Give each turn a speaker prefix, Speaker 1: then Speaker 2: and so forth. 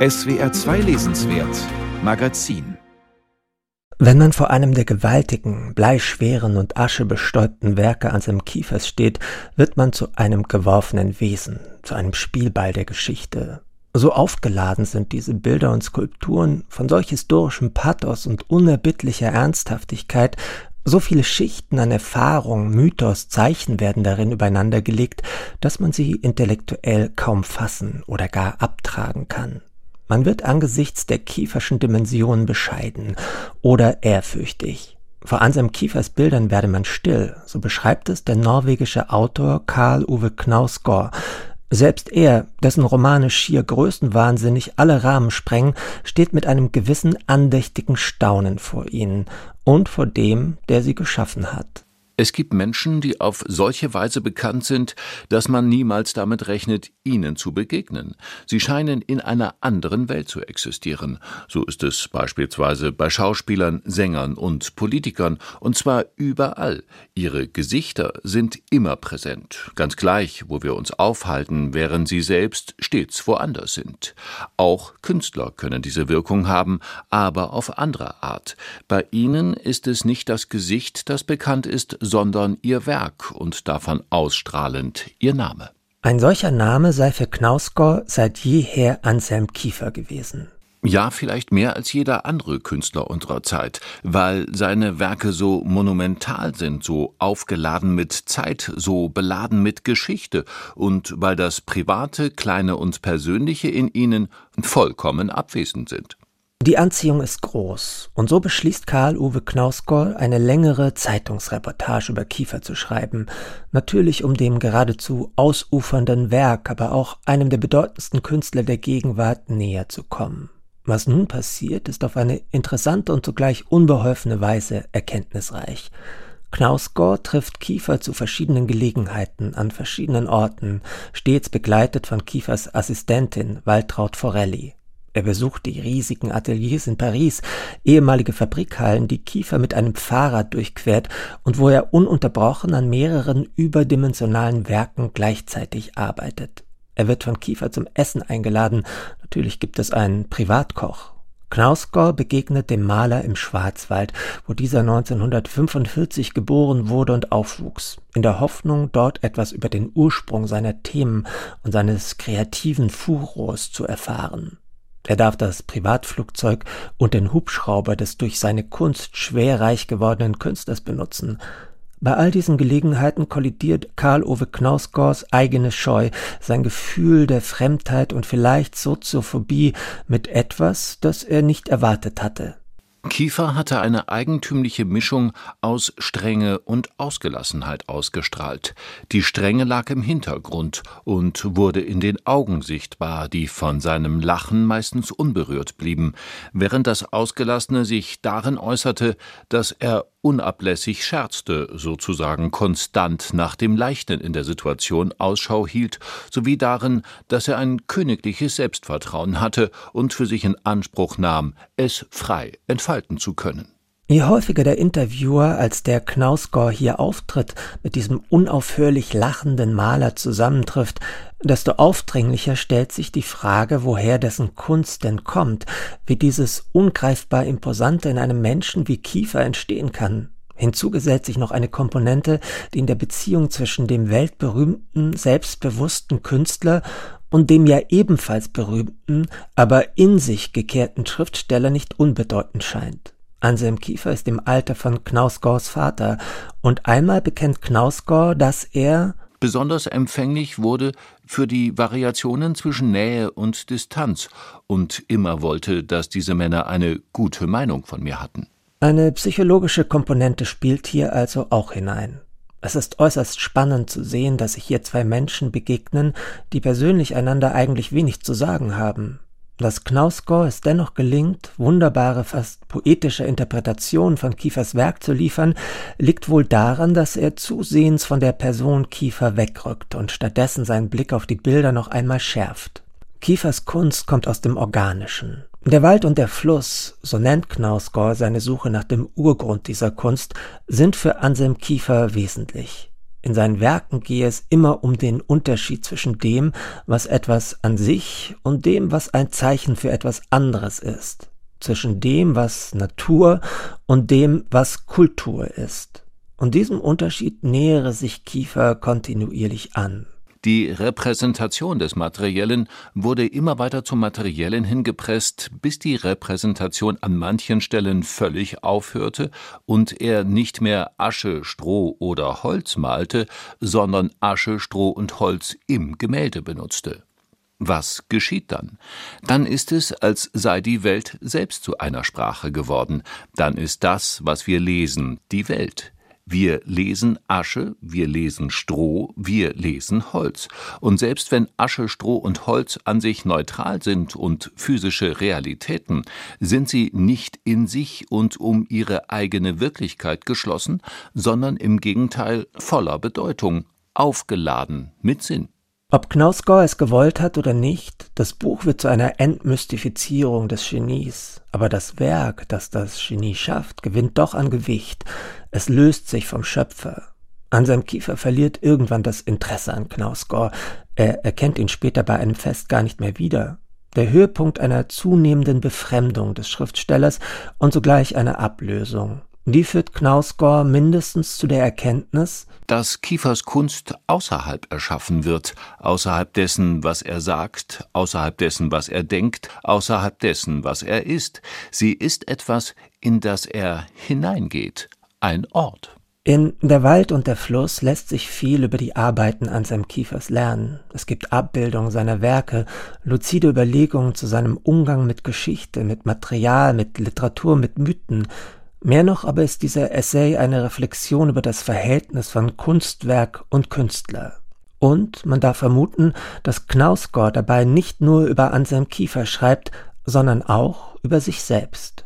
Speaker 1: SWR 2 Lesenswert Magazin
Speaker 2: Wenn man vor einem der gewaltigen, bleischweren und aschebestäubten Werke an seinem Kiefers steht, wird man zu einem geworfenen Wesen, zu einem Spielball der Geschichte. So aufgeladen sind diese Bilder und Skulpturen von solch historischem Pathos und unerbittlicher Ernsthaftigkeit, so viele Schichten an Erfahrung, Mythos, Zeichen werden darin übereinandergelegt, dass man sie intellektuell kaum fassen oder gar abtragen kann. Man wird angesichts der kieferschen Dimensionen bescheiden oder ehrfürchtig. Vor Anselm Kiefers Bildern werde man still, so beschreibt es der norwegische Autor Karl Uwe Knausgård. Selbst er, dessen Romane schier größenwahnsinnig alle Rahmen sprengen, steht mit einem gewissen andächtigen Staunen vor ihnen und vor dem, der sie geschaffen hat.
Speaker 1: Es gibt Menschen, die auf solche Weise bekannt sind, dass man niemals damit rechnet, ihnen zu begegnen. Sie scheinen in einer anderen Welt zu existieren. So ist es beispielsweise bei Schauspielern, Sängern und Politikern, und zwar überall. Ihre Gesichter sind immer präsent, ganz gleich, wo wir uns aufhalten, während sie selbst stets woanders sind. Auch Künstler können diese Wirkung haben, aber auf andere Art. Bei ihnen ist es nicht das Gesicht, das bekannt ist, sondern ihr Werk und davon ausstrahlend ihr Name.
Speaker 2: Ein solcher Name sei für Knausgård seit jeher Anselm Kiefer gewesen.
Speaker 1: Ja, vielleicht mehr als jeder andere Künstler unserer Zeit, weil seine Werke so monumental sind, so aufgeladen mit Zeit, so beladen mit Geschichte und weil das Private, Kleine und Persönliche in ihnen vollkommen abwesend sind.
Speaker 2: Die Anziehung ist groß, und so beschließt Karl Uwe Knausgård, eine längere Zeitungsreportage über Kiefer zu schreiben, natürlich um dem geradezu ausufernden Werk, aber auch einem der bedeutendsten Künstler der Gegenwart näher zu kommen. Was nun passiert, ist auf eine interessante und zugleich unbeholfene Weise erkenntnisreich. Knausgård trifft Kiefer zu verschiedenen Gelegenheiten an verschiedenen Orten, stets begleitet von Kiefers Assistentin Waltraud Forelli. Er besucht die riesigen Ateliers in Paris, ehemalige Fabrikhallen, die Kiefer mit einem Fahrrad durchquert und wo er ununterbrochen an mehreren überdimensionalen Werken gleichzeitig arbeitet. Er wird von Kiefer zum Essen eingeladen. Natürlich gibt es einen Privatkoch. Knausgård begegnet dem Maler im Schwarzwald, wo dieser 1945 geboren wurde und aufwuchs, in der Hoffnung, dort etwas über den Ursprung seiner Themen und seines kreativen Furors zu erfahren. Er darf das Privatflugzeug und den Hubschrauber des durch seine Kunst schwerreich gewordenen Künstlers benutzen. Bei all diesen Gelegenheiten kollidiert Karl Ove Knausgårds eigene Scheu, sein Gefühl der Fremdheit und vielleicht Soziophobie mit etwas, das er nicht erwartet hatte.
Speaker 1: Kiefer hatte eine eigentümliche Mischung aus Strenge und Ausgelassenheit ausgestrahlt. Die Strenge lag im Hintergrund und wurde in den Augen sichtbar, die von seinem Lachen meistens unberührt blieben, während das Ausgelassene sich darin äußerte, dass er unablässig scherzte, sozusagen konstant nach dem Leichten in der Situation Ausschau hielt, sowie darin, dass er ein königliches Selbstvertrauen hatte und für sich in Anspruch nahm, es frei entfalten zu können.
Speaker 2: Je häufiger der Interviewer als der Knausgård hier auftritt, mit diesem unaufhörlich lachenden Maler zusammentrifft, desto aufdringlicher stellt sich die Frage, woher dessen Kunst denn kommt, wie dieses ungreifbar Imposante in einem Menschen wie Kiefer entstehen kann. Hinzu gesellt sich noch eine Komponente, die in der Beziehung zwischen dem weltberühmten, selbstbewussten Künstler und dem ja ebenfalls berühmten, aber in sich gekehrten Schriftsteller nicht unbedeutend scheint. Anselm Kiefer ist im Alter von Knausgårds Vater, und einmal bekennt Knausgård, dass er
Speaker 1: besonders empfänglich wurde für die Variationen zwischen Nähe und Distanz und immer wollte, dass diese Männer eine gute Meinung von mir hatten.
Speaker 2: Eine psychologische Komponente spielt hier also auch hinein. Es ist äußerst spannend zu sehen, dass sich hier zwei Menschen begegnen, die persönlich einander eigentlich wenig zu sagen haben. Dass Knausgård es dennoch gelingt, wunderbare, fast poetische Interpretationen von Kiefers Werk zu liefern, liegt wohl daran, dass er zusehends von der Person Kiefer wegrückt und stattdessen seinen Blick auf die Bilder noch einmal schärft. Kiefers Kunst kommt aus dem Organischen. Der Wald und der Fluss, so nennt Knausgård seine Suche nach dem Urgrund dieser Kunst, sind für Anselm Kiefer wesentlich. In seinen Werken gehe es immer um den Unterschied zwischen dem, was etwas an sich und dem, was ein Zeichen für etwas anderes ist, zwischen dem, was Natur und dem, was Kultur ist. Und diesem Unterschied nähere sich Kiefer kontinuierlich an.
Speaker 1: Die Repräsentation des Materiellen wurde immer weiter zum Materiellen hingepresst, bis die Repräsentation an manchen Stellen völlig aufhörte und er nicht mehr Asche, Stroh oder Holz malte, sondern Asche, Stroh und Holz im Gemälde benutzte. Was geschieht dann? Dann ist es, als sei die Welt selbst zu einer Sprache geworden. Dann ist das, was wir lesen, die Welt. Wir lesen Asche, wir lesen Stroh, wir lesen Holz. Und selbst wenn Asche, Stroh und Holz an sich neutral sind und physische Realitäten, sind sie nicht in sich und um ihre eigene Wirklichkeit geschlossen, sondern im Gegenteil voller Bedeutung, aufgeladen mit Sinn.
Speaker 2: Ob Knausgård es gewollt hat oder nicht, das Buch wird zu einer Entmystifizierung des Genies. Aber das Werk, das das Genie schafft, gewinnt doch an Gewicht. Es löst sich vom Schöpfer. Anselm Kiefer verliert irgendwann das Interesse an Knausgård. Er erkennt ihn später bei einem Fest gar nicht mehr wieder. Der Höhepunkt einer zunehmenden Befremdung des Schriftstellers und sogleich einer Ablösung. Die führt Knausgård mindestens zu der Erkenntnis,
Speaker 1: dass Kiefers Kunst außerhalb erschaffen wird, außerhalb dessen, was er sagt, außerhalb dessen, was er denkt, außerhalb dessen, was er ist. Sie ist etwas, in das er hineingeht, ein Ort.
Speaker 2: In Der Wald und der Fluss lässt sich viel über die Arbeiten Anselm Kiefers lernen. Es gibt Abbildungen seiner Werke, luzide Überlegungen zu seinem Umgang mit Geschichte, mit Material, mit Literatur, mit Mythen, Mehr noch aber ist dieser Essay eine Reflexion über das Verhältnis von Kunstwerk und Künstler. Und man darf vermuten, dass Knausgård dabei nicht nur über Anselm Kiefer schreibt, sondern auch über sich selbst.